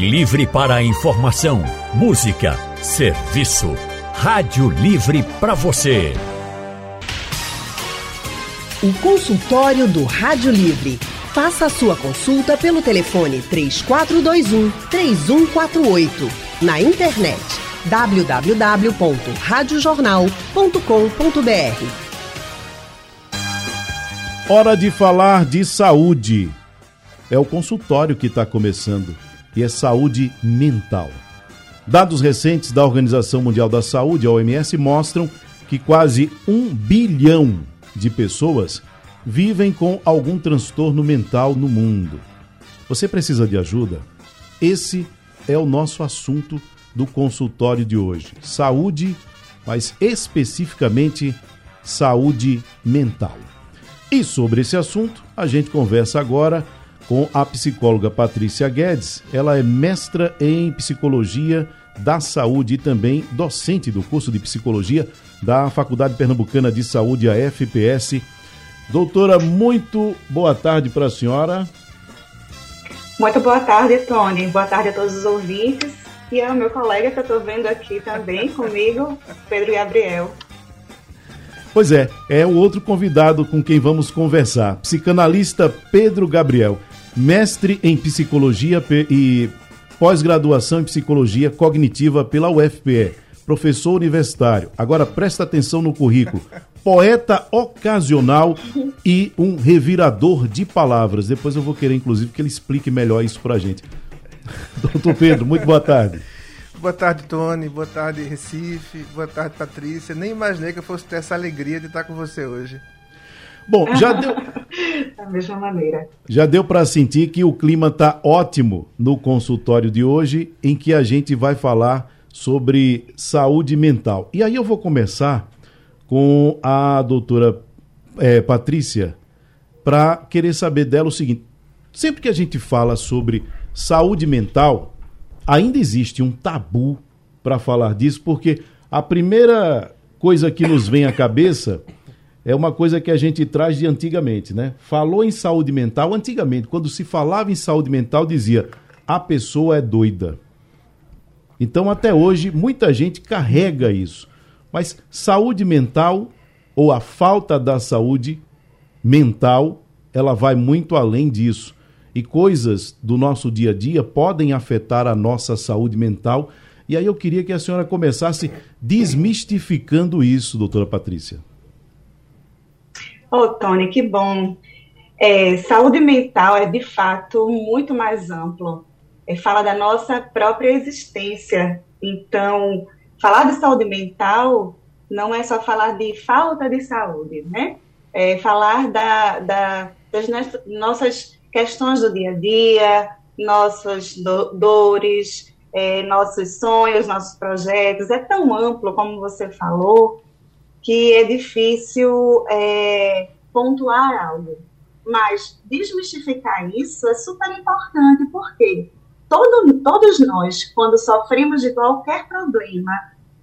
Livre para a informação, música, serviço. Rádio Livre para você. O consultório do Rádio Livre. Faça a sua consulta pelo telefone 3421 3148. Na internet www.radiojornal.com.br. Hora de falar de saúde. É o consultório que está começando e é saúde mental. Dados recentes da Organização Mundial da Saúde, a OMS, mostram que quase um bilhão de pessoas vivem com algum transtorno mental no mundo. Você precisa de ajuda? Esse é o nosso assunto do consultório de hoje. Saúde, mas especificamente saúde mental. E sobre esse assunto, a gente conversa agora com a psicóloga Patrícia Guedes. Ela é mestra em psicologia da saúde e também docente do curso de psicologia da Faculdade Pernambucana de Saúde, a FPS. Doutora, muito boa tarde para a senhora. Muito boa tarde, Tony. Boa tarde a todos os ouvintes e ao meu colega que eu estou vendo aqui também comigo, Pedro Gabriel. Pois é, é o outro convidado com quem vamos conversar, psicanalista Pedro Gabriel mestre em psicologia e pós-graduação em psicologia cognitiva pela UFPE, professor universitário. Agora presta atenção no currículo. Poeta ocasional e um revirador de palavras. Depois eu vou querer, inclusive, que ele explique melhor isso pra gente. Doutor Pedro, muito boa tarde. Boa tarde, Tony. Boa tarde, Recife. Boa tarde, Patrícia. Nem imaginei que eu fosse ter essa alegria de estar com você hoje. Bom, já deu. da mesma maneira. Já deu para sentir que o clima está ótimo no consultório de hoje, em que a gente vai falar sobre saúde mental. E aí eu vou começar com a doutora é, Patrícia para querer saber dela o seguinte: sempre que a gente fala sobre saúde mental, ainda existe um tabu para falar disso, porque a primeira coisa que nos vem à cabeça é uma coisa que a gente traz de antigamente, né? Falou em saúde mental, antigamente, quando se falava em saúde mental, dizia a pessoa é doida. Então, até hoje, muita gente carrega isso. Mas saúde mental, ou a falta da saúde mental, ela vai muito além disso. E coisas do nosso dia a dia podem afetar a nossa saúde mental. E aí eu queria que a senhora começasse desmistificando isso, doutora Patrícia. Oh, Tony, que bom. É, saúde mental é de fato muito mais amplo. É, fala da nossa própria existência. Então, falar de saúde mental não é só falar de falta de saúde, né? É falar da, da, das nossas questões do dia a dia, nossas do, dores, é, nossos sonhos, nossos projetos. É tão amplo, como você falou, que é difícil é, pontuar algo. Mas desmistificar isso é super importante, porque todo, todos nós, quando sofremos de qualquer problema,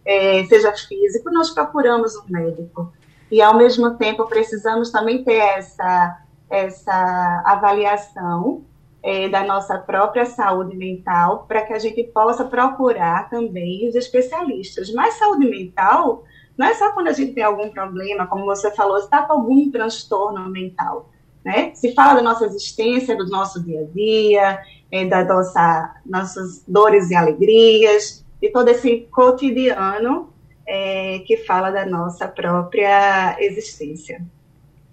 é, seja físico, nós procuramos um médico. E, ao mesmo tempo, precisamos também ter essa, essa avaliação é, da nossa própria saúde mental para que a gente possa procurar também os especialistas. Mas saúde mental não é só quando a gente tem algum problema, como você falou, está com algum transtorno mental. Né? Se fala da nossa existência, do nosso dia a dia, é, da nossa, nossas dores e alegrias, de todo esse cotidiano é, que fala da nossa própria existência.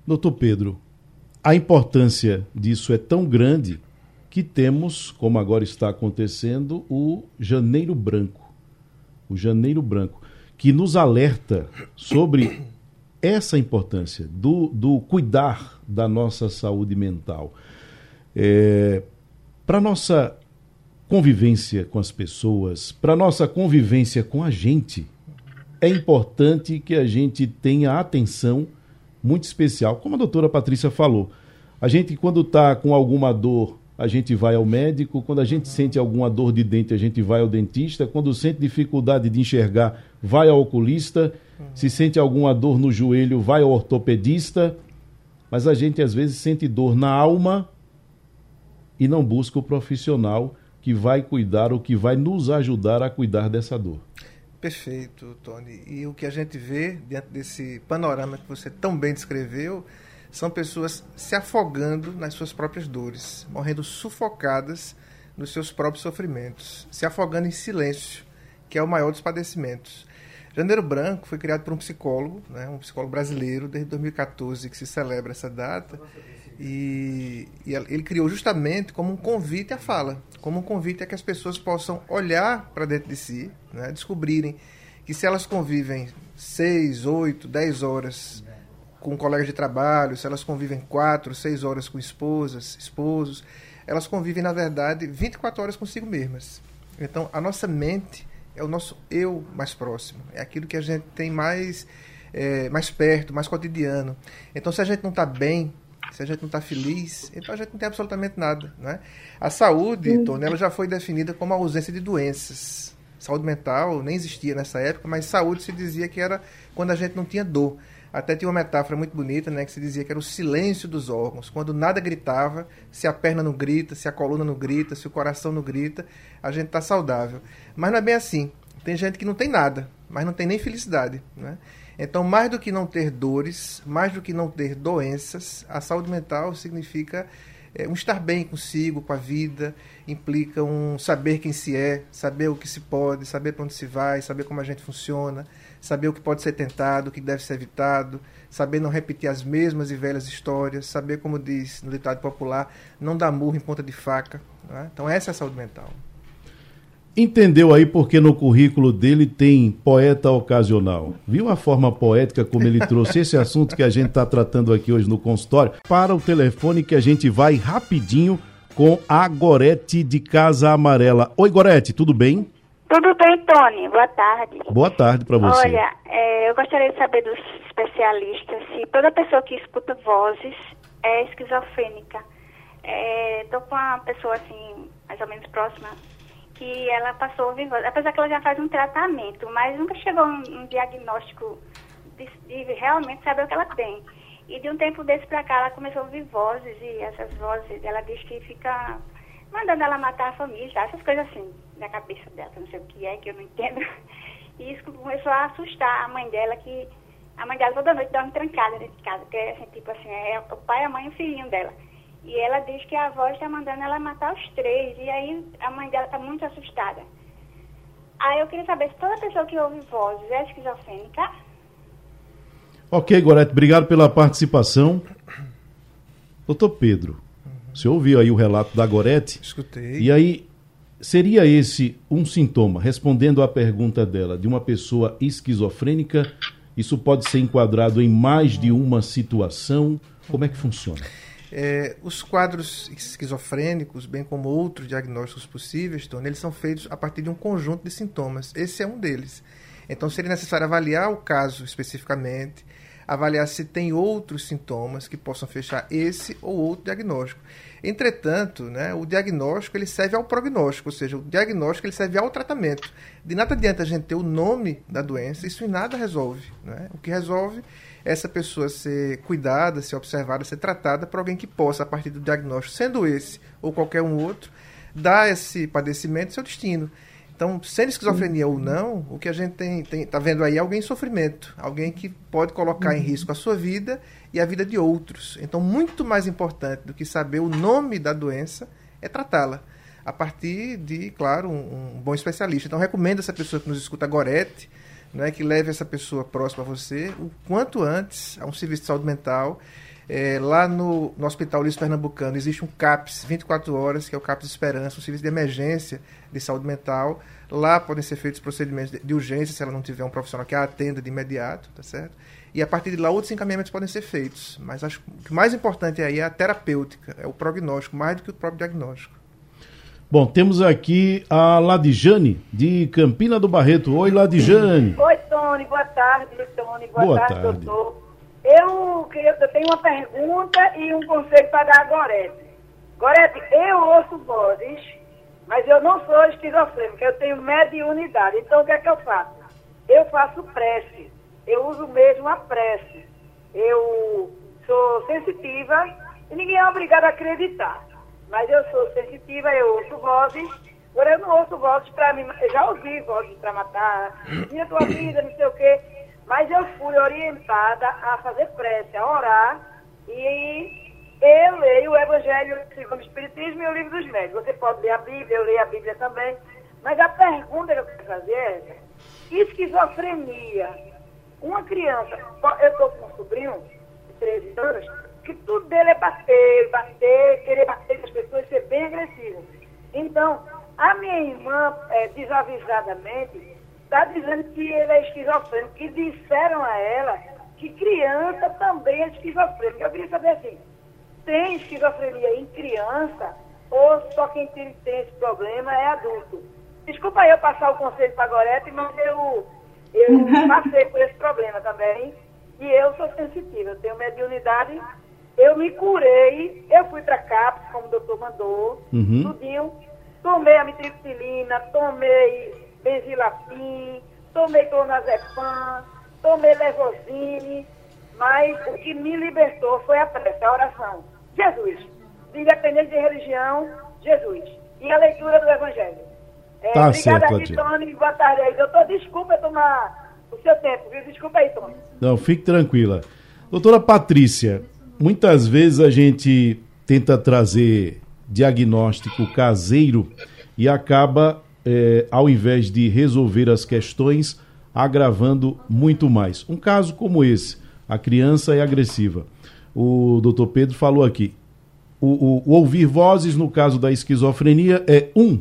Doutor Pedro, a importância disso é tão grande que temos, como agora está acontecendo, o Janeiro Branco. O Janeiro Branco que nos alerta sobre essa importância do, do cuidar da nossa saúde mental. É, para nossa convivência com as pessoas, para nossa convivência com a gente, é importante que a gente tenha atenção muito especial, como a doutora Patrícia falou. A gente, quando está com alguma dor a gente vai ao médico, quando a gente sente alguma dor de dente, a gente vai ao dentista, quando sente dificuldade de enxergar, vai ao oculista, se sente alguma dor no joelho, vai ao ortopedista, mas a gente às vezes sente dor na alma e não busca o profissional que vai cuidar ou que vai nos ajudar a cuidar dessa dor. Perfeito, Tony. E o que a gente vê dentro desse panorama que você tão bem descreveu são pessoas se afogando nas suas próprias dores, morrendo sufocadas nos seus próprios sofrimentos, se afogando em silêncio, que é o maior dos padecimentos. Janeiro Branco foi criado por um psicólogo, né, um psicólogo brasileiro, desde 2014 que se celebra essa data. E, e, ele criou justamente como um convite à fala, como um convite a que as pessoas possam olhar para dentro de si, né, descobrirem que se elas convivem seis, oito, dez horas com colegas de trabalho, se elas convivem quatro, seis horas com esposas, esposos, elas convivem, na verdade, 24 horas consigo mesmas. Então, a nossa mente é o nosso eu mais próximo, é aquilo que a gente tem mais, é, mais perto, mais cotidiano. Então, se a gente não está bem, se a gente não está feliz, então a gente não tem absolutamente nada. Né? A saúde, uhum. Tony, ela já foi definida como a ausência de doenças. Saúde mental nem existia nessa época, mas saúde se dizia que era quando a gente não tinha dor. Até tinha uma metáfora muito bonita, né, que se dizia que era o silêncio dos órgãos. Quando nada gritava, se a perna não grita, se a coluna não grita, se o coração não grita, a gente está saudável. Mas não é bem assim. Tem gente que não tem nada, mas não tem nem felicidade. Né? Então, mais do que não ter dores, mais do que não ter doenças, a saúde mental significa é, um estar bem consigo, com a vida, implica um saber quem se é, saber o que se pode, saber para onde se vai, saber como a gente funciona, saber o que pode ser tentado, o que deve ser evitado, saber não repetir as mesmas e velhas histórias, saber, como diz no ditado popular, não dar murro em ponta de faca. Né? Então, essa é a saúde mental. Entendeu aí porque no currículo dele tem poeta ocasional? Viu a forma poética como ele trouxe esse assunto que a gente está tratando aqui hoje no consultório? Para o telefone que a gente vai rapidinho com a Gorete de Casa Amarela. Oi, Gorete, tudo bem? Tudo bem, Tony. Boa tarde. Boa tarde para você. Olha, é, eu gostaria de saber dos especialistas se toda pessoa que escuta vozes é esquizofrênica. Estou é, com uma pessoa assim, mais ou menos próxima que ela passou a ouvir voz, apesar que ela já faz um tratamento, mas nunca chegou um, um diagnóstico de, de, realmente saber o que ela tem. E de um tempo desse para cá ela começou a ouvir vozes e essas vozes, ela diz que fica mandando ela matar a família, essas coisas assim, na cabeça dela, não sei o que é, que eu não entendo. E isso começou a assustar a mãe dela, que a mãe dela toda noite dorme trancada dentro de casa, que é assim, tipo assim, é o pai, a mãe e o filhinho dela. E ela diz que a avó está mandando ela matar os três. E aí a mãe dela está muito assustada. Aí eu queria saber se toda pessoa que ouve vozes é esquizofrênica. Ok, Gorete, obrigado pela participação. Doutor Pedro, uhum. você ouviu aí o relato da Gorete? Escutei. E aí, seria esse um sintoma, respondendo à pergunta dela, de uma pessoa esquizofrênica? Isso pode ser enquadrado em mais de uma situação? Como é que funciona? É, os quadros esquizofrênicos, bem como outros diagnósticos possíveis, Tony, eles são feitos a partir de um conjunto de sintomas. Esse é um deles. Então, seria necessário avaliar o caso especificamente, avaliar se tem outros sintomas que possam fechar esse ou outro diagnóstico. Entretanto, né, o diagnóstico ele serve ao prognóstico, ou seja, o diagnóstico ele serve ao tratamento. De nada adianta a gente ter o nome da doença, isso em nada resolve. Né? O que resolve essa pessoa ser cuidada, ser observada, ser tratada por alguém que possa, a partir do diagnóstico, sendo esse ou qualquer um outro, dar esse padecimento seu destino. Então, sendo esquizofrenia uhum. ou não, o que a gente tem, tem, tá vendo aí é alguém em sofrimento, alguém que pode colocar em risco a sua vida e a vida de outros. Então, muito mais importante do que saber o nome da doença é tratá-la a partir de, claro, um, um, bom especialista. Então, recomendo essa pessoa que nos escuta, Gorete, né, que leve essa pessoa próxima a você o quanto antes a um serviço de saúde mental. É, lá no, no Hospital Luiz Pernambucano existe um CAPS 24 horas, que é o CAPS Esperança, um serviço de emergência de saúde mental. Lá podem ser feitos procedimentos de, de urgência, se ela não tiver um profissional que a atenda de imediato, tá certo? E a partir de lá outros encaminhamentos podem ser feitos. Mas acho que o mais importante aí é a terapêutica, é o prognóstico, mais do que o próprio diagnóstico. Bom, temos aqui a Ladijane, de Campina do Barreto. Oi, Ladijane. Oi, Tony. Boa tarde, Tony. Boa, Boa tarde, tarde, doutor. Eu, eu tenho uma pergunta e um conselho para dar a Gorete. Gorete, eu ouço vozes, mas eu não sou esquizofrênica, eu tenho mediunidade. Então, o que é que eu faço? Eu faço prece. Eu uso mesmo a prece. Eu sou sensitiva e ninguém é obrigado a acreditar mas eu sou sensitiva, eu ouço vozes Agora eu não ouço vozes para mim, eu já ouvi vozes para matar, minha tua vida, não sei o quê, mas eu fui orientada a fazer prece, a orar, e eu leio o Evangelho segundo o Espiritismo e o Livro dos Médios. Você pode ler a Bíblia, eu leio a Bíblia também, mas a pergunta que eu quero fazer é esquizofrenia. Uma criança, eu estou com um sobrinho de 13 anos, que tudo dele é bater, bater, querer bater com as pessoas, ser bem agressivo. Então, a minha irmã, é, desavisadamente, está dizendo que ele é esquizofrênico, que disseram a ela que criança também é esquizofrênica. Eu queria saber assim, tem esquizofrenia em criança ou só quem tem, tem esse problema é adulto? Desculpa eu passar o conselho para a Gorete, mas eu, eu passei por esse problema também e eu sou sensitiva, eu tenho mediunidade eu me curei, eu fui para CAPS, como o doutor mandou, uhum. tudinho. Tomei amitriptilina, tomei benzilafim, tomei clonazepam, tomei levosine, mas o que me libertou foi a prece, a oração. Jesus, independente de religião, Jesus. E a leitura do Evangelho. É, tá obrigada certo, aqui, Tony. Boa tarde aí. Doutor, desculpa tomar o seu tempo, viu? Desculpa aí, Tony. Não, fique tranquila. Doutora Patrícia, muitas vezes a gente tenta trazer diagnóstico caseiro e acaba, é, ao invés de resolver as questões, agravando muito mais. Um caso como esse, a criança é agressiva. O doutor Pedro falou aqui. O, o, o ouvir vozes, no caso da esquizofrenia, é um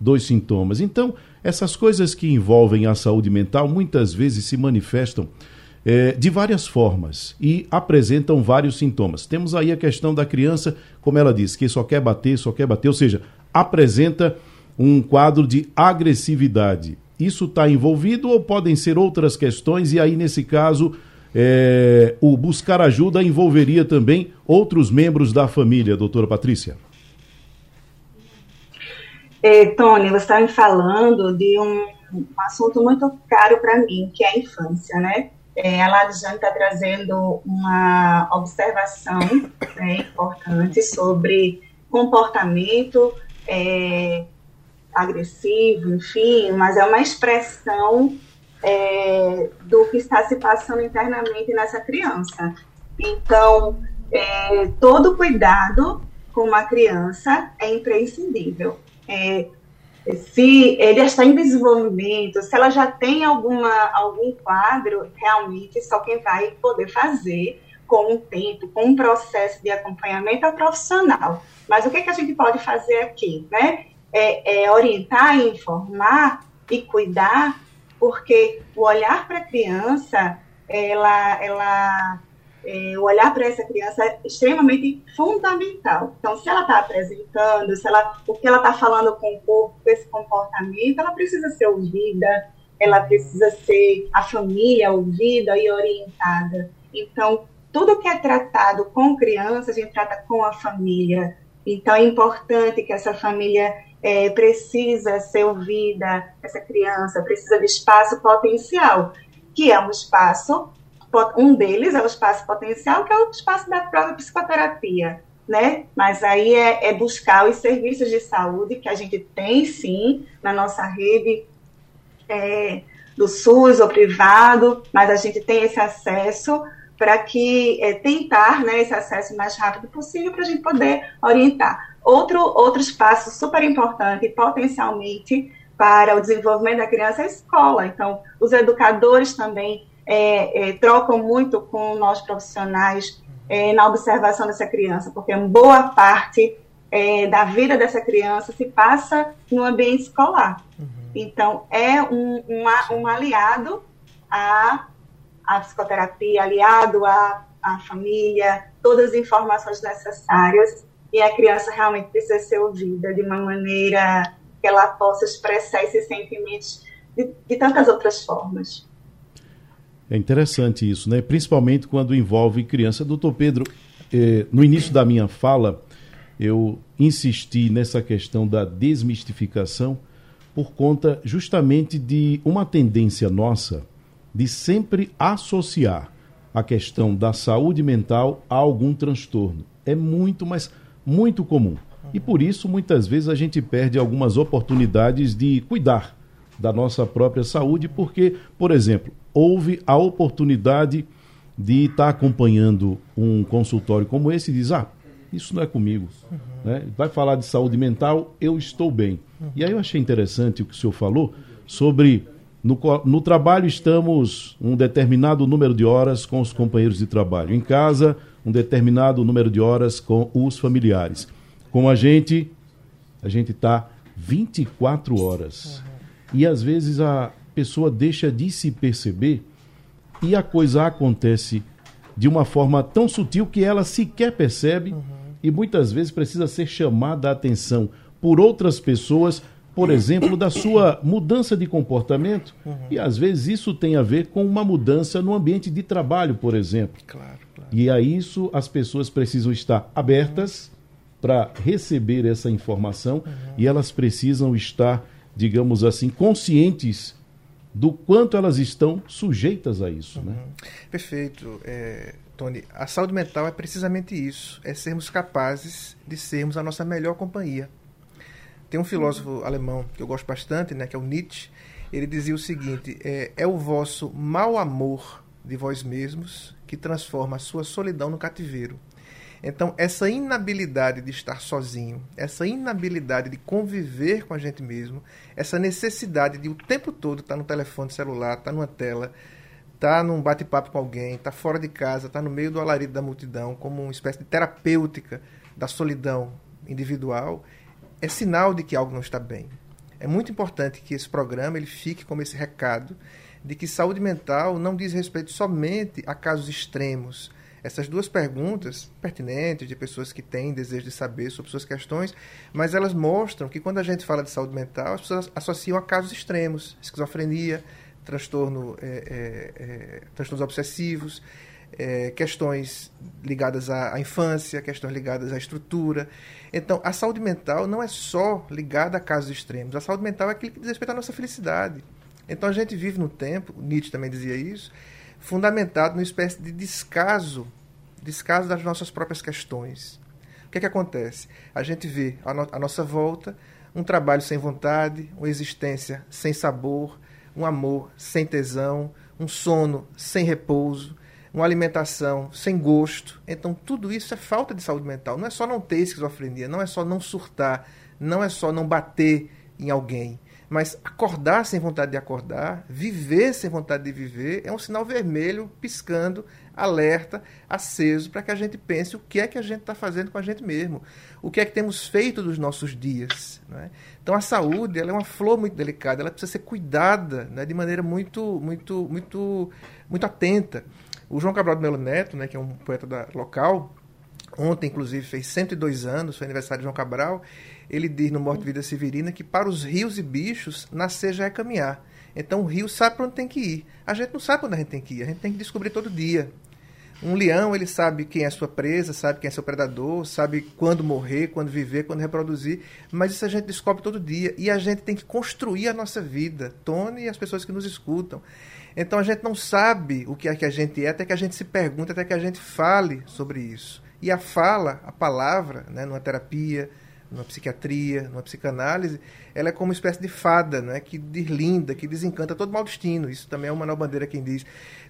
dos sintomas. Então, essas coisas que envolvem a saúde mental muitas vezes se manifestam é, de várias formas e apresentam vários sintomas. Temos aí a questão da criança, como ela diz, que só quer bater, só quer bater, ou seja, apresenta um quadro de agressividade. Isso está envolvido ou podem ser outras questões, e aí, nesse caso, é, o buscar ajuda envolveria também outros membros da família, doutora Patrícia? É, Tony, você está me falando de um, um assunto muito caro para mim, que é a infância, né? É, a Ladjane está trazendo uma observação né, importante sobre comportamento é, agressivo, enfim, mas é uma expressão é, do que está se passando internamente nessa criança. Então, é, todo cuidado com uma criança é imprescindível. É, se ele está em desenvolvimento, se ela já tem alguma, algum quadro, realmente só quem vai poder fazer com o tempo, com um processo de acompanhamento é o profissional. Mas o que, que a gente pode fazer aqui? Né? É, é orientar, informar e cuidar, porque o olhar para a criança, ela, ela é, o olhar para essa criança é extremamente fundamental. Então, se ela está apresentando, se ela, o que ela está falando com o corpo, com esse comportamento, ela precisa ser ouvida, ela precisa ser a família ouvida e orientada. Então, tudo que é tratado com criança, a gente trata com a família. Então, é importante que essa família é, precisa ser ouvida, essa criança precisa de espaço potencial, que é um espaço um deles é o espaço potencial, que é o espaço da própria psicoterapia, né? Mas aí é, é, buscar os serviços de saúde que a gente tem, sim, na nossa rede é, do SUS ou privado, mas a gente tem esse acesso para que é, tentar né, esse acesso mais rápido possível para a gente poder orientar. Outro, outro espaço super importante, potencialmente, para o desenvolvimento da criança é a escola. Então, os educadores também é, é, trocam muito com nós profissionais é, na observação dessa criança, porque boa parte é, da vida dessa criança se passa no ambiente escolar. Uhum. Então, é um, um, um aliado à, à psicoterapia, aliado à, à família, todas as informações necessárias, e a criança realmente precisa ser ouvida de uma maneira que ela possa expressar esses sentimentos de, de tantas outras formas. É interessante isso, né? Principalmente quando envolve criança. Doutor Pedro, eh, no início da minha fala, eu insisti nessa questão da desmistificação por conta justamente de uma tendência nossa de sempre associar a questão da saúde mental a algum transtorno. É muito, mas muito comum. E por isso, muitas vezes, a gente perde algumas oportunidades de cuidar da nossa própria saúde, porque, por exemplo, houve a oportunidade de estar acompanhando um consultório como esse e diz: Ah, isso não é comigo. Uhum. Né? Vai falar de saúde mental, eu estou bem. Uhum. E aí eu achei interessante o que o senhor falou sobre. No, no trabalho estamos um determinado número de horas com os companheiros de trabalho. Em casa, um determinado número de horas com os familiares. Com a gente, a gente está 24 horas. E às vezes a pessoa deixa de se perceber e a coisa acontece de uma forma tão sutil que ela sequer percebe uhum. e muitas vezes precisa ser chamada a atenção por outras pessoas, por exemplo, da sua mudança de comportamento. Uhum. E às vezes isso tem a ver com uma mudança no ambiente de trabalho, por exemplo. Claro, claro. E a isso as pessoas precisam estar abertas uhum. para receber essa informação uhum. e elas precisam estar, digamos assim, conscientes do quanto elas estão sujeitas a isso. Né? Uhum. Perfeito, é, Tony. A saúde mental é precisamente isso: é sermos capazes de sermos a nossa melhor companhia. Tem um filósofo alemão que eu gosto bastante, né, que é o Nietzsche. Ele dizia o seguinte: é, é o vosso mau amor de vós mesmos que transforma a sua solidão no cativeiro. Então, essa inabilidade de estar sozinho, essa inabilidade de conviver com a gente mesmo, essa necessidade de o tempo todo estar no telefone celular, estar numa tela, estar num bate-papo com alguém, estar fora de casa, estar no meio do alarido da multidão, como uma espécie de terapêutica da solidão individual, é sinal de que algo não está bem. É muito importante que esse programa ele fique como esse recado de que saúde mental não diz respeito somente a casos extremos, essas duas perguntas pertinentes de pessoas que têm desejo de saber sobre suas questões, mas elas mostram que quando a gente fala de saúde mental, as pessoas associam a casos extremos, esquizofrenia, transtorno, é, é, é, transtornos obsessivos, é, questões ligadas à, à, infância, questões ligadas à estrutura. Então, a saúde mental não é só ligada a casos extremos. A saúde mental é aquilo que diz respeito à nossa felicidade. Então, a gente vive num tempo, Nietzsche também dizia isso, fundamentado numa espécie de descaso, descaso das nossas próprias questões. O que é que acontece? A gente vê no, à nossa volta um trabalho sem vontade, uma existência sem sabor, um amor sem tesão, um sono sem repouso, uma alimentação sem gosto. Então, tudo isso é falta de saúde mental. Não é só não ter esquizofrenia, não é só não surtar, não é só não bater em alguém. Mas acordar sem vontade de acordar, viver sem vontade de viver, é um sinal vermelho piscando, alerta, aceso, para que a gente pense o que é que a gente está fazendo com a gente mesmo, o que é que temos feito dos nossos dias. Né? Então a saúde ela é uma flor muito delicada, ela precisa ser cuidada né, de maneira muito, muito, muito, muito atenta. O João Cabral de Melo Neto, né, que é um poeta da, local, ontem inclusive fez 102 anos, foi aniversário de João Cabral, ele diz no Morte Vida Severina que para os rios e bichos, nascer já é caminhar. Então o rio sabe para onde tem que ir. A gente não sabe para onde a gente tem que ir, a gente tem que descobrir todo dia. Um leão, ele sabe quem é sua presa, sabe quem é seu predador, sabe quando morrer, quando viver, quando reproduzir, mas isso a gente descobre todo dia e a gente tem que construir a nossa vida, Tony e as pessoas que nos escutam. Então a gente não sabe o que é que a gente é até que a gente se pergunte, até que a gente fale sobre isso. E a fala, a palavra, né, numa terapia, numa psiquiatria, numa psicanálise, ela é como uma espécie de fada, né, que deslinda, que desencanta todo mau destino. Isso também é o Manuel Bandeira quem diz.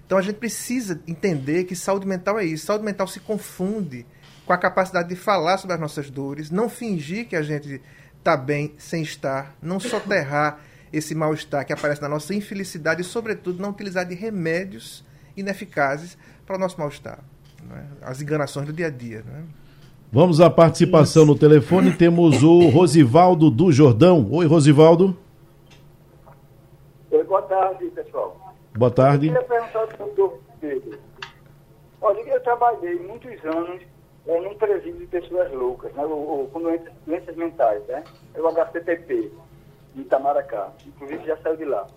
Então a gente precisa entender que saúde mental é isso. Saúde mental se confunde com a capacidade de falar sobre as nossas dores, não fingir que a gente está bem sem estar, não soterrar esse mal-estar que aparece na nossa infelicidade e, sobretudo, não utilizar de remédios ineficazes para o nosso mal-estar. Né? As enganações do dia a dia. Né? Vamos à participação Isso. no telefone. Temos o Rosivaldo do Jordão. Oi, Rosivaldo. Oi, boa tarde, pessoal. Boa tarde. Eu queria perguntar doutor Pedro. Olha, eu trabalhei muitos anos é, num presídio de pessoas loucas, né, ou, com doenças, doenças mentais, né? É o HCTP, em Itamaracá. Inclusive já saiu de lá.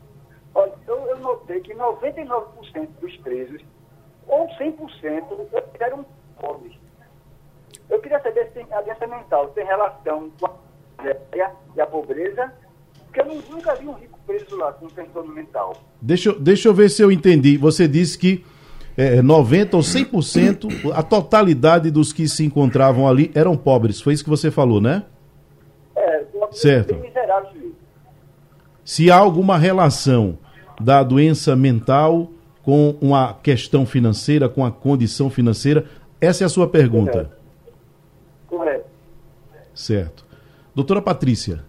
Olha, eu, eu notei que 99% dos presos, ou 100%, eram pobres. Eu queria saber se a doença mental tem relação com a miséria e a pobreza, porque eu nunca vi um rico preso lá com transtorno mental. Deixa, deixa eu ver se eu entendi. Você disse que é, 90% ou 100%, a totalidade dos que se encontravam ali eram pobres. Foi isso que você falou, né? certo. Se há alguma relação da doença mental com uma questão financeira, com a condição financeira, essa é a sua pergunta. Correto. Certo. Doutora Patrícia,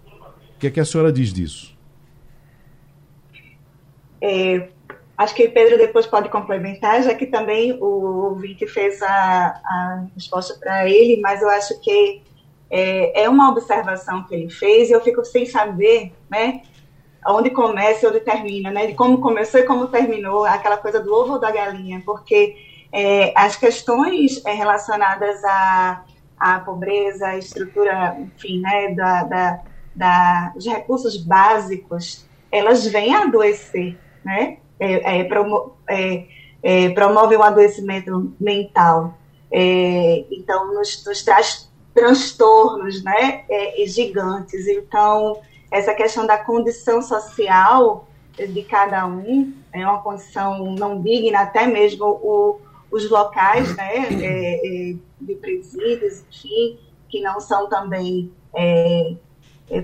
o que, é que a senhora diz disso? É, acho que Pedro depois pode complementar, já que também o ouvinte fez a, a resposta para ele, mas eu acho que é, é, uma observação que ele fez e eu fico sem saber, né, onde começa e onde termina, né, de como começou e como terminou, aquela coisa do ovo ou da galinha, porque é, as questões é, relacionadas à, à pobreza, à estrutura, enfim, né, da, da, da, dos recursos básicos, elas vêm a adoecer, né? É, é, promo, é, é, promove um adoecimento mental. É, então, nos, nos, traz transtornos né, gigantes. Então, essa questão da condição social de cada um é uma condição não digna, até mesmo o, os locais né, de presídios, enfim, que não são também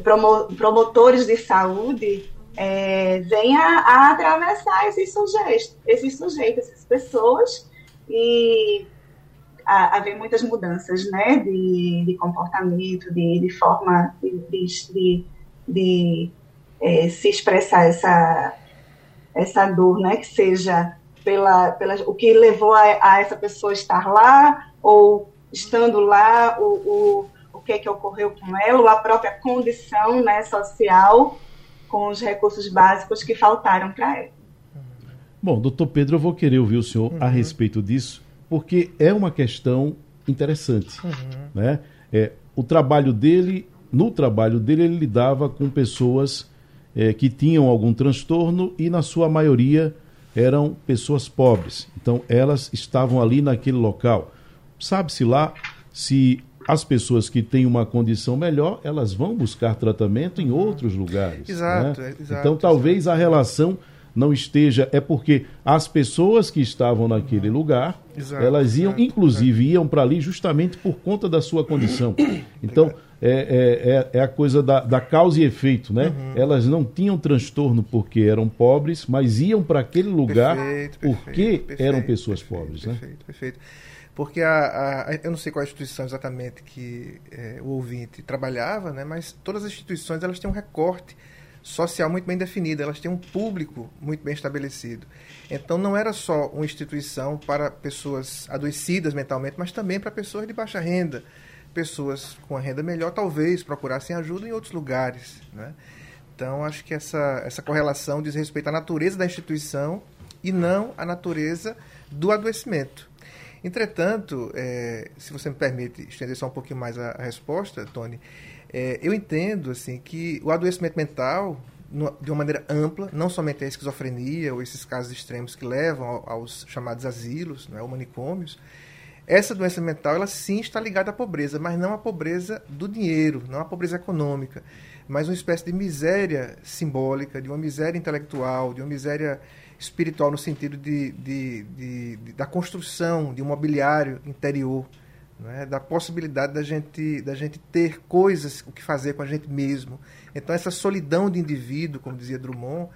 promo, promotores de saúde, é, venha a atravessar esses sujeitos, esses sujeitos, essas pessoas, e haver muitas mudanças né, de, de comportamento, de, de forma de, de, é, se expressar essa, essa dor, né, que seja pela, pela, o que levou a, a essa pessoa estar lá, ou estando lá, o, o, o que é que ocorreu com ela, a própria condição né, social com os recursos básicos que faltaram para ela. Bom, doutor Pedro, eu vou querer ouvir o senhor uhum. a respeito disso, porque é uma questão interessante. Uhum. Né? É, o trabalho dele, no trabalho dele, ele lidava com pessoas é, que tinham algum transtorno e, na sua maioria, eram pessoas pobres. Então, elas estavam ali naquele local. Sabe-se lá se as pessoas que têm uma condição melhor, elas vão buscar tratamento em outros lugares. Exato, né? exato Então, talvez exato. a relação não esteja. É porque as pessoas que estavam naquele lugar, exato, elas iam, inclusive, iam para ali justamente por conta da sua condição. Então, é, é, é, é a coisa da, da, causa e efeito, né? Uhum. Elas não tinham transtorno porque eram pobres, mas iam para aquele lugar perfeito, porque perfeito, eram pessoas pobres, né? Perfeito, perfeito. Porque a, a, eu não sei qual é a instituição exatamente que é, o ouvinte trabalhava, né, mas todas as instituições elas têm um recorte social muito bem definido, elas têm um público muito bem estabelecido. Então não era só uma instituição para pessoas adoecidas mentalmente, mas também para pessoas de baixa renda, pessoas com a renda melhor talvez procurassem ajuda em outros lugares. Né? Então acho que essa, essa correlação diz respeito à natureza da instituição e não à natureza do adoecimento. Entretanto, é, se você me permite estender só um pouquinho mais a, a resposta, Tony, é, eu entendo assim que o adoecimento mental, de uma maneira ampla, não somente a esquizofrenia ou esses casos extremos que levam aos chamados asilos, não é, ou manicômios, essa doença mental, ela sim está ligada à pobreza, mas não à pobreza do dinheiro, não à pobreza econômica, mas uma espécie de miséria simbólica, de uma miséria intelectual, de uma miséria espiritual no sentido de, de, de, de da construção de um mobiliário interior, é? da possibilidade da gente, da gente ter coisas, o que fazer com a gente mesmo. Então, essa solidão de indivíduo, como dizia Drummond,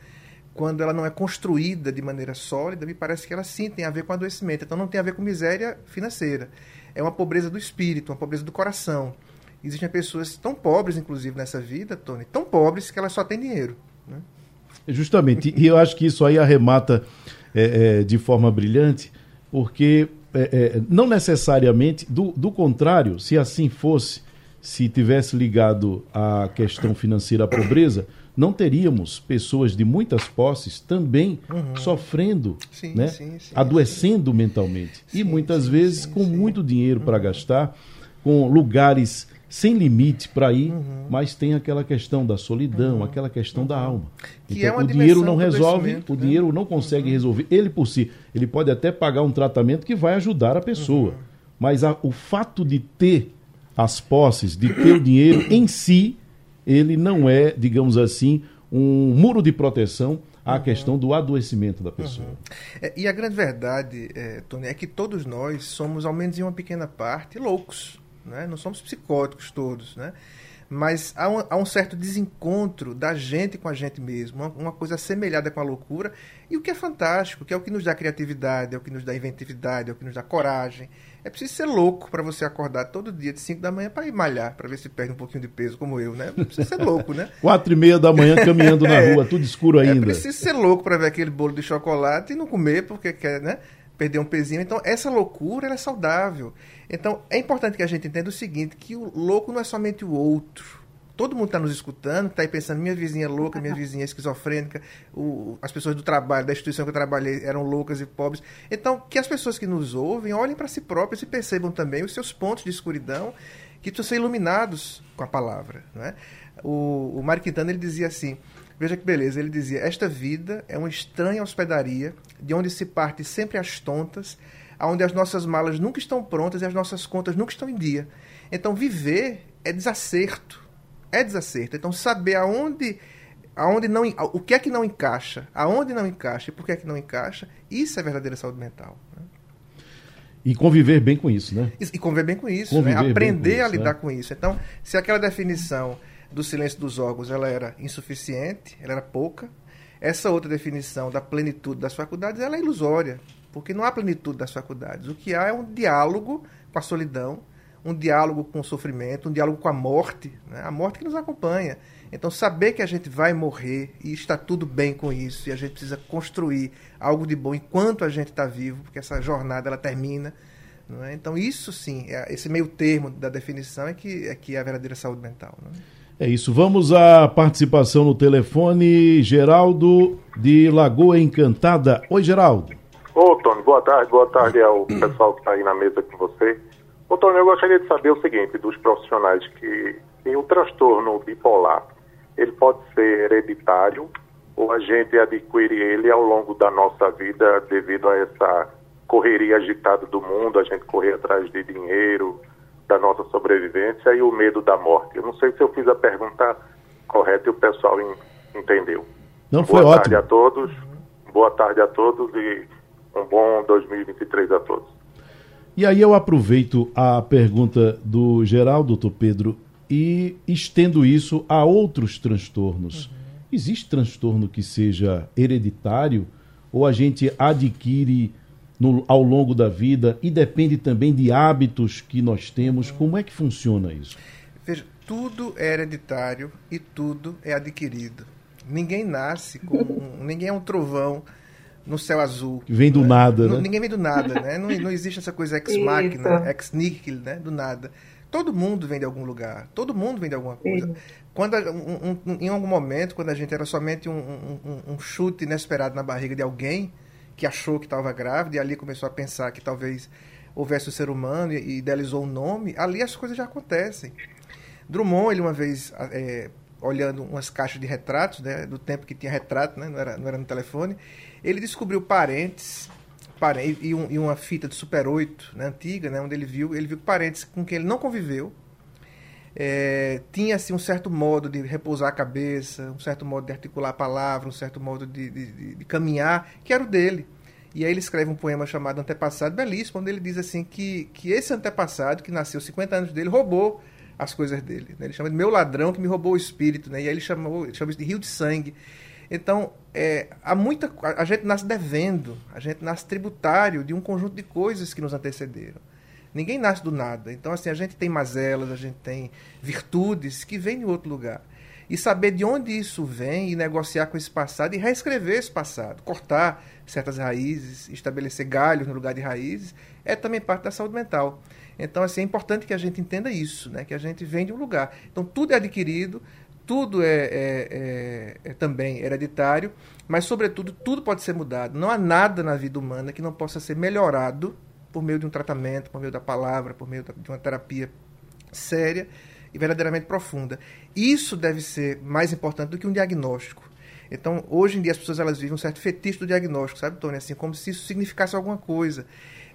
quando ela não é construída de maneira sólida, me parece que ela sim tem a ver com adoecimento. Então, não tem a ver com miséria financeira. É uma pobreza do espírito, uma pobreza do coração. Existem pessoas tão pobres, inclusive, nessa vida, Tony, tão pobres que elas só têm dinheiro. Né? Justamente. E eu acho que isso aí arremata é, é, de forma brilhante, porque é, é, não necessariamente, do, do contrário, se assim fosse, se tivesse ligado a questão financeira à pobreza, não teríamos pessoas de muitas posses também uhum. sofrendo, sim, né? Sim, sim, adoecendo mentalmente. e muitas vezes com muito dinheiro uhum. para gastar, com lugares sem limite para ir, uhum. mas tem aquela questão da solidão, uhum. aquela questão uhum. da alma. Que então, é o dinheiro não resolve, o né? dinheiro não consegue uhum. resolver. Ele por si, ele pode até pagar um tratamento que vai ajudar a pessoa, uhum. mas a, o fato de ter as posses, de ter o dinheiro em si, ele não é, digamos assim, um muro de proteção à uhum. questão do adoecimento da pessoa. É, e a grande verdade, é, Tony, é que todos nós somos, ao menos em uma pequena parte, loucos né? Não somos psicóticos todos, né? mas há um, há um, certo desencontro da gente com a gente mesmo, uma, uma, coisa semelhada com a loucura, e o que é fantástico, que é o que nos dá criatividade, é o que nos dá inventividade, é o que nos dá coragem. É preciso ser louco para você acordar todo dia de 5 da manhã para ir malhar, para ver se perde um pouquinho de peso, como eu, né? Precisa ser louco, né? Quatro e meia da manhã caminhando na é, rua, tudo escuro ainda. É preciso ser louco para ver aquele bolo de chocolate e não comer porque quer, né? Perder um pezinho. Então, essa loucura é saudável. Então, é importante que a gente entenda o seguinte, que o louco não é somente o outro. Todo mundo está nos escutando, está aí pensando, minha vizinha é louca, minha vizinha é esquizofrênica, o, as pessoas do trabalho, da instituição que eu trabalhei, eram loucas e pobres. Então, que as pessoas que nos ouvem olhem para si próprias e percebam também os seus pontos de escuridão, que precisam ser iluminados com a palavra. Não é? O, o Mário Quintana ele dizia assim, veja que beleza, ele dizia, esta vida é uma estranha hospedaria, de onde se parte sempre às tontas, onde as nossas malas nunca estão prontas e as nossas contas nunca estão em dia. Então, viver é desacerto. É desacerto. Então, saber aonde, aonde não, o que é que não encaixa, aonde não encaixa e por que é que não encaixa, isso é verdadeira saúde mental. Né? E conviver bem com isso, né? E, e conviver bem com isso, né? aprender isso, a lidar né? com isso. Então, se aquela definição do silêncio dos órgãos ela era insuficiente, ela era pouca, essa outra definição da plenitude das faculdades ela é ilusória porque não há plenitude das faculdades. O que há é um diálogo com a solidão, um diálogo com o sofrimento, um diálogo com a morte, né? a morte que nos acompanha. Então, saber que a gente vai morrer e está tudo bem com isso, e a gente precisa construir algo de bom enquanto a gente está vivo, porque essa jornada ela termina. É? Então, isso sim, é, esse meio termo da definição é que é, que é a verdadeira saúde mental. É? É isso. Vamos à participação no telefone. Geraldo de Lagoa Encantada. Oi, Geraldo. Ô, Tony, boa tarde, boa tarde ao pessoal que está aí na mesa com você. Ô, Tony, eu gostaria de saber o seguinte, dos profissionais que, que o transtorno bipolar, ele pode ser hereditário ou a gente adquire ele ao longo da nossa vida devido a essa correria agitada do mundo, a gente correr atrás de dinheiro, da nossa sobrevivência e o medo da morte. Eu não sei se eu fiz a pergunta correta e o pessoal entendeu. Não, foi boa ótimo. tarde a todos. Boa tarde a todos e um bom 2023 a todos. E aí eu aproveito a pergunta do geral, doutor Pedro, e estendo isso a outros transtornos. Uhum. Existe transtorno que seja hereditário ou a gente adquire no, ao longo da vida e depende também de hábitos que nós temos? Como é que funciona isso? Veja, tudo é hereditário e tudo é adquirido. Ninguém nasce com. ninguém é um trovão no céu azul. Vem do né? nada, né? Ninguém vem do nada, né? Não, não existe essa coisa ex machina, ex nihil, né? Do nada. Todo mundo vem de algum lugar. Todo mundo vem de alguma coisa. Quando um, um, em algum momento, quando a gente era somente um, um, chute inesperado na barriga de alguém que achou que estava grávida e ali começou a pensar que talvez houvesse o ser humano e, idealizou um nome, ali as coisas já acontecem. Drummond, ele uma vez é, olhando umas caixas de retratos, né, do tempo que tinha retrato, né, não, era, não era no telefone, ele descobriu parentes e, um, e uma fita de Super 8, né, antiga, né, onde ele viu, ele viu parentes com quem ele não conviveu, é, tinha assim, um certo modo de repousar a cabeça, um certo modo de articular a palavra, um certo modo de, de, de caminhar, que era o dele. E aí ele escreve um poema chamado Antepassado, belíssimo, onde ele diz assim que, que esse antepassado, que nasceu 50 anos dele, roubou as coisas dele. Né? Ele chama de meu ladrão que me roubou o espírito, né? e aí ele chamou, ele chama isso de rio de sangue. Então, é, há muita, a gente nasce devendo, a gente nasce tributário de um conjunto de coisas que nos antecederam. Ninguém nasce do nada. Então, assim, a gente tem mazelas, a gente tem virtudes que vêm de outro lugar. E saber de onde isso vem e negociar com esse passado e reescrever esse passado, cortar certas raízes, estabelecer galhos no lugar de raízes, é também parte da saúde mental. Então, assim, é importante que a gente entenda isso, né? que a gente vem de um lugar. Então, tudo é adquirido, tudo é, é, é, é, também hereditário, mas, sobretudo, tudo pode ser mudado. Não há nada na vida humana que não possa ser melhorado por meio de um tratamento, por meio da palavra, por meio de uma terapia séria e verdadeiramente profunda. Isso deve ser mais importante do que um diagnóstico. Então, hoje em dia, as pessoas elas vivem um certo fetiche do diagnóstico, sabe, Tony? Assim, como se isso significasse alguma coisa.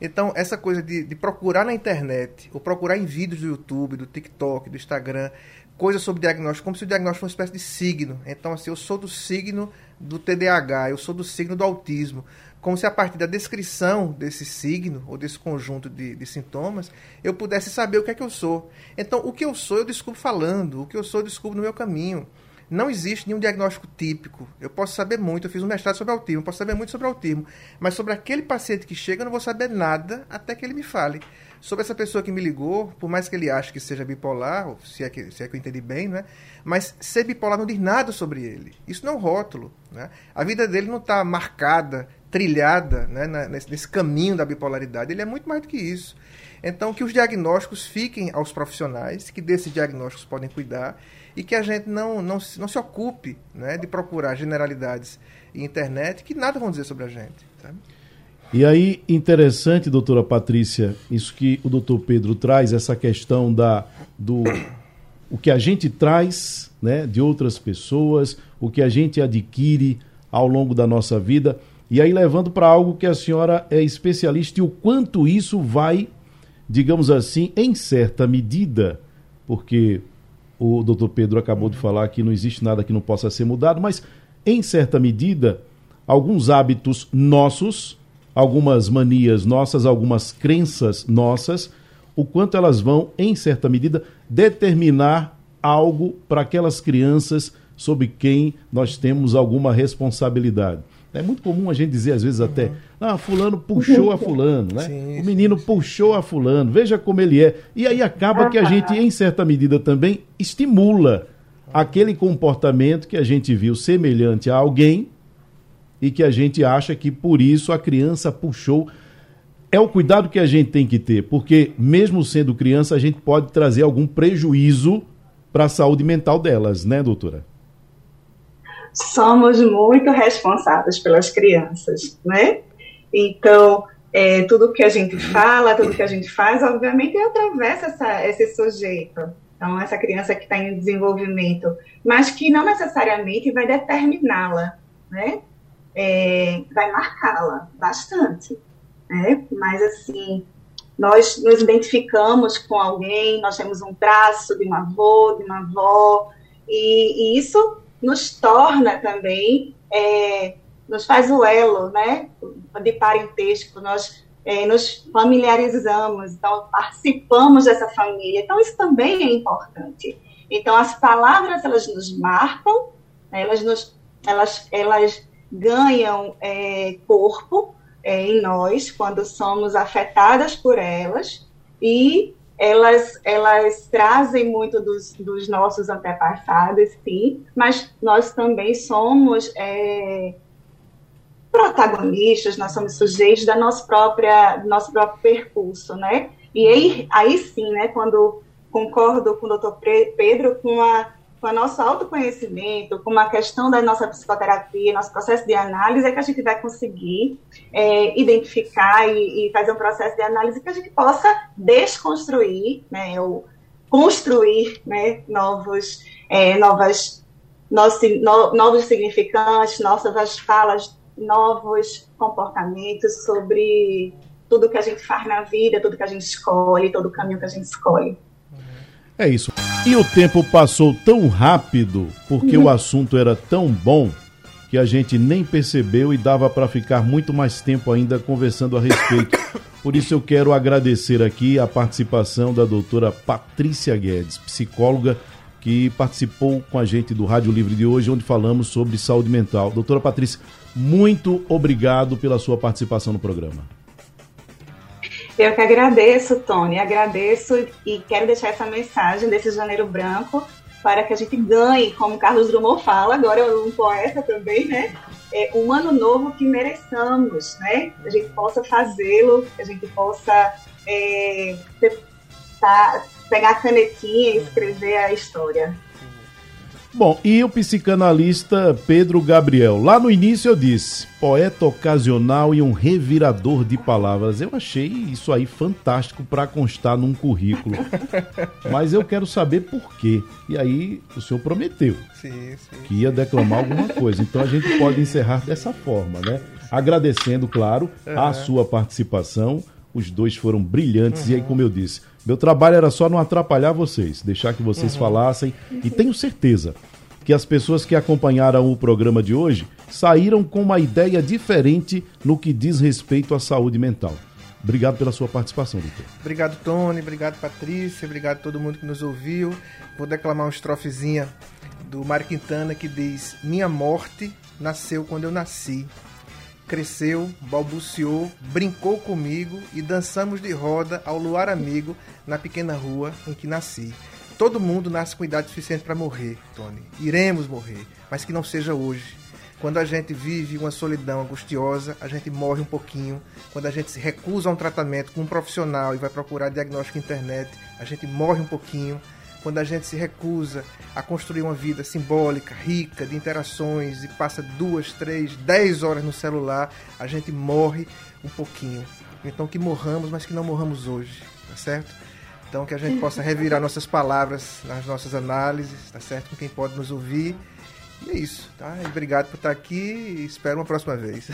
Então, essa coisa de, de, procurar na internet, ou procurar em vídeos do YouTube, do TikTok, do Instagram, coisas sobre diagnóstico, como se o diagnóstico fosse uma espécie de signo. Então, assim, eu sou do signo do TDAH, eu sou do signo do autismo. Como se a partir da descrição desse signo ou desse conjunto de, de sintomas, eu pudesse saber o que é que eu sou. Então, o que eu sou, eu descubro falando, o que eu sou, eu descubro no meu caminho. Não existe nenhum diagnóstico típico. Eu posso saber muito, eu fiz um mestrado sobre autismo, posso saber muito sobre autismo, mas sobre aquele paciente que chega, eu não vou saber nada até que ele me fale sobre essa pessoa que me ligou, por mais que ele ache que seja bipolar, se é que, se é que eu entendi bem, né? mas ser bipolar não diz nada sobre ele. Isso não é um rótulo. Né? A vida dele não está marcada, trilhada né? nesse, nesse caminho da bipolaridade. Ele é muito mais do que isso. Então, que os diagnósticos fiquem aos profissionais, que desses diagnósticos podem cuidar, e que a gente não, não, não se ocupe né, de procurar generalidades em internet que nada vão dizer sobre a gente. Sabe? E aí, interessante, doutora Patrícia, isso que o doutor Pedro traz, essa questão da, do o que a gente traz né, de outras pessoas, o que a gente adquire ao longo da nossa vida, e aí levando para algo que a senhora é especialista e o quanto isso vai, digamos assim, em certa medida, porque o doutor Pedro acabou de falar que não existe nada que não possa ser mudado, mas em certa medida, alguns hábitos nossos algumas manias nossas, algumas crenças nossas, o quanto elas vão, em certa medida, determinar algo para aquelas crianças sobre quem nós temos alguma responsabilidade. É muito comum a gente dizer, às vezes, até, ah, fulano puxou a fulano, né? Sim, o menino sim, puxou a fulano, veja como ele é. E aí acaba que a gente, em certa medida, também estimula aquele comportamento que a gente viu semelhante a alguém e que a gente acha que por isso a criança puxou. É o cuidado que a gente tem que ter, porque mesmo sendo criança, a gente pode trazer algum prejuízo para a saúde mental delas, né, doutora? Somos muito responsáveis pelas crianças, né? Então, é, tudo que a gente fala, tudo que a gente faz, obviamente, atravessa essa, esse sujeito. Então, essa criança que está em desenvolvimento, mas que não necessariamente vai determiná-la, né? é, vai marcá-la bastante. Né? Mas, assim, nós nos identificamos com alguém, nós temos um traço de um avô, de uma avó, e, e isso nos torna também, é, nos faz o elo né, de parentesco, nós é, nos familiarizamos, então participamos dessa família. Então, isso também é importante. Então, as palavras, elas nos marcam, né, elas, nos, elas, elas ganham é, corpo é, em nós quando somos afetadas por elas e elas, elas trazem muito dos, dos nossos antepassados, sim, mas nós também somos é, protagonistas, nós somos sujeitos da nossa própria, do nosso próprio percurso, né? E aí, aí sim, né, quando concordo com o doutor Pedro com a com o nosso autoconhecimento, com uma questão da nossa psicoterapia, nosso processo de análise, é que a gente vai conseguir é, identificar e, e, fazer um processo de análise que a gente possa desconstruir, né, ou construir né, novos, é, novas, novos, no, novos significantes, nossas falas, novos comportamentos sobre tudo que a gente faz na vida, tudo que a gente escolhe, todo o caminho que a gente escolhe. É isso. E o tempo passou tão rápido porque uhum. o assunto era tão bom que a gente nem percebeu e dava para ficar muito mais tempo ainda conversando a respeito. Por isso eu quero agradecer aqui a participação da doutora Patrícia Guedes, psicóloga que participou com a gente do Rádio Livre de hoje, onde falamos sobre saúde mental. Doutora Patrícia, muito obrigado pela sua participação no programa. Eu que agradeço, Tony, agradeço e quero deixar essa mensagem desse janeiro branco para que a gente ganhe, como Carlos Drummond fala, agora é um poeta também, né? É um ano novo que mereçamos, né? A gente possa fazê-lo, a gente possa é, tá, pegar a canetinha e escrever a história. Bom, e o psicanalista Pedro Gabriel? Lá no início eu disse, poeta ocasional e um revirador de palavras. Eu achei isso aí fantástico para constar num currículo. Mas eu quero saber por quê. E aí o senhor prometeu sim, sim, que ia declamar alguma coisa. Então a gente pode encerrar dessa forma, né? Agradecendo, claro, a sua participação. Os dois foram brilhantes. Uhum. E aí, como eu disse, Meu trabalho era só não atrapalhar vocês, deixar que vocês uhum. falassem. E tenho certeza que as pessoas que acompanharam o programa de hoje saíram com uma ideia diferente no que diz respeito à saúde mental. Obrigado pela sua participação, doutor. Obrigado, Tony. Obrigado, Patrícia. Obrigado a todo mundo que nos ouviu. Vou declamar uma estrofezinha do Mário Quintana que diz: Minha morte nasceu quando eu nasci cresceu, balbuciou, brincou comigo e dançamos de roda ao luar amigo na pequena rua em que nasci. Todo mundo nasce com idade suficiente para morrer, Tony. Iremos morrer, mas que não seja hoje. Quando a gente vive uma solidão angustiosa, a gente morre um pouquinho. Quando a gente se recusa a um tratamento com um profissional e vai procurar diagnóstico na internet, a gente morre um pouquinho quando a gente se recusa a construir uma vida simbólica, rica de interações e passa duas, três, dez horas no celular, a gente morre um pouquinho. Então que morramos, mas que não morramos hoje, tá certo? Então que a gente possa revirar nossas palavras nas nossas análises, tá certo? Com quem pode nos ouvir e é isso, tá? Obrigado por estar aqui e espero uma próxima vez.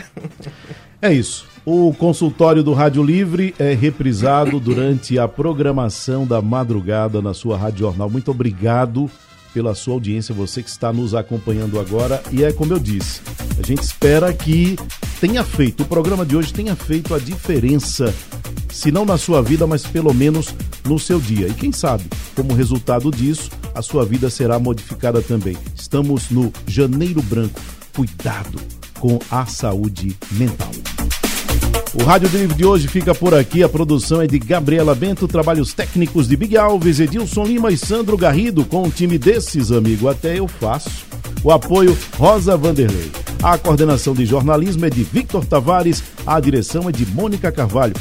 É isso. O consultório do Rádio Livre é reprisado durante a programação da madrugada na sua Rádio Jornal. Muito obrigado pela sua audiência, você que está nos acompanhando agora. E é como eu disse, a gente espera que tenha feito, o programa de hoje tenha feito a diferença, se não na sua vida, mas pelo menos no seu dia. E quem sabe, como resultado disso, a sua vida será modificada também. Estamos no Janeiro Branco. Cuidado com a saúde mental. O Rádio Livre de hoje fica por aqui. A produção é de Gabriela Bento, trabalhos técnicos de Big Alves, Edilson Lima e Sandro Garrido. Com um time desses, amigo, até eu faço. O apoio Rosa Vanderlei. A coordenação de jornalismo é de Victor Tavares, a direção é de Mônica Carvalho.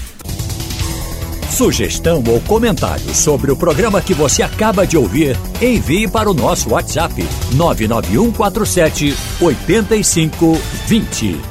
Sugestão ou comentário sobre o programa que você acaba de ouvir, envie para o nosso WhatsApp 99147 8520.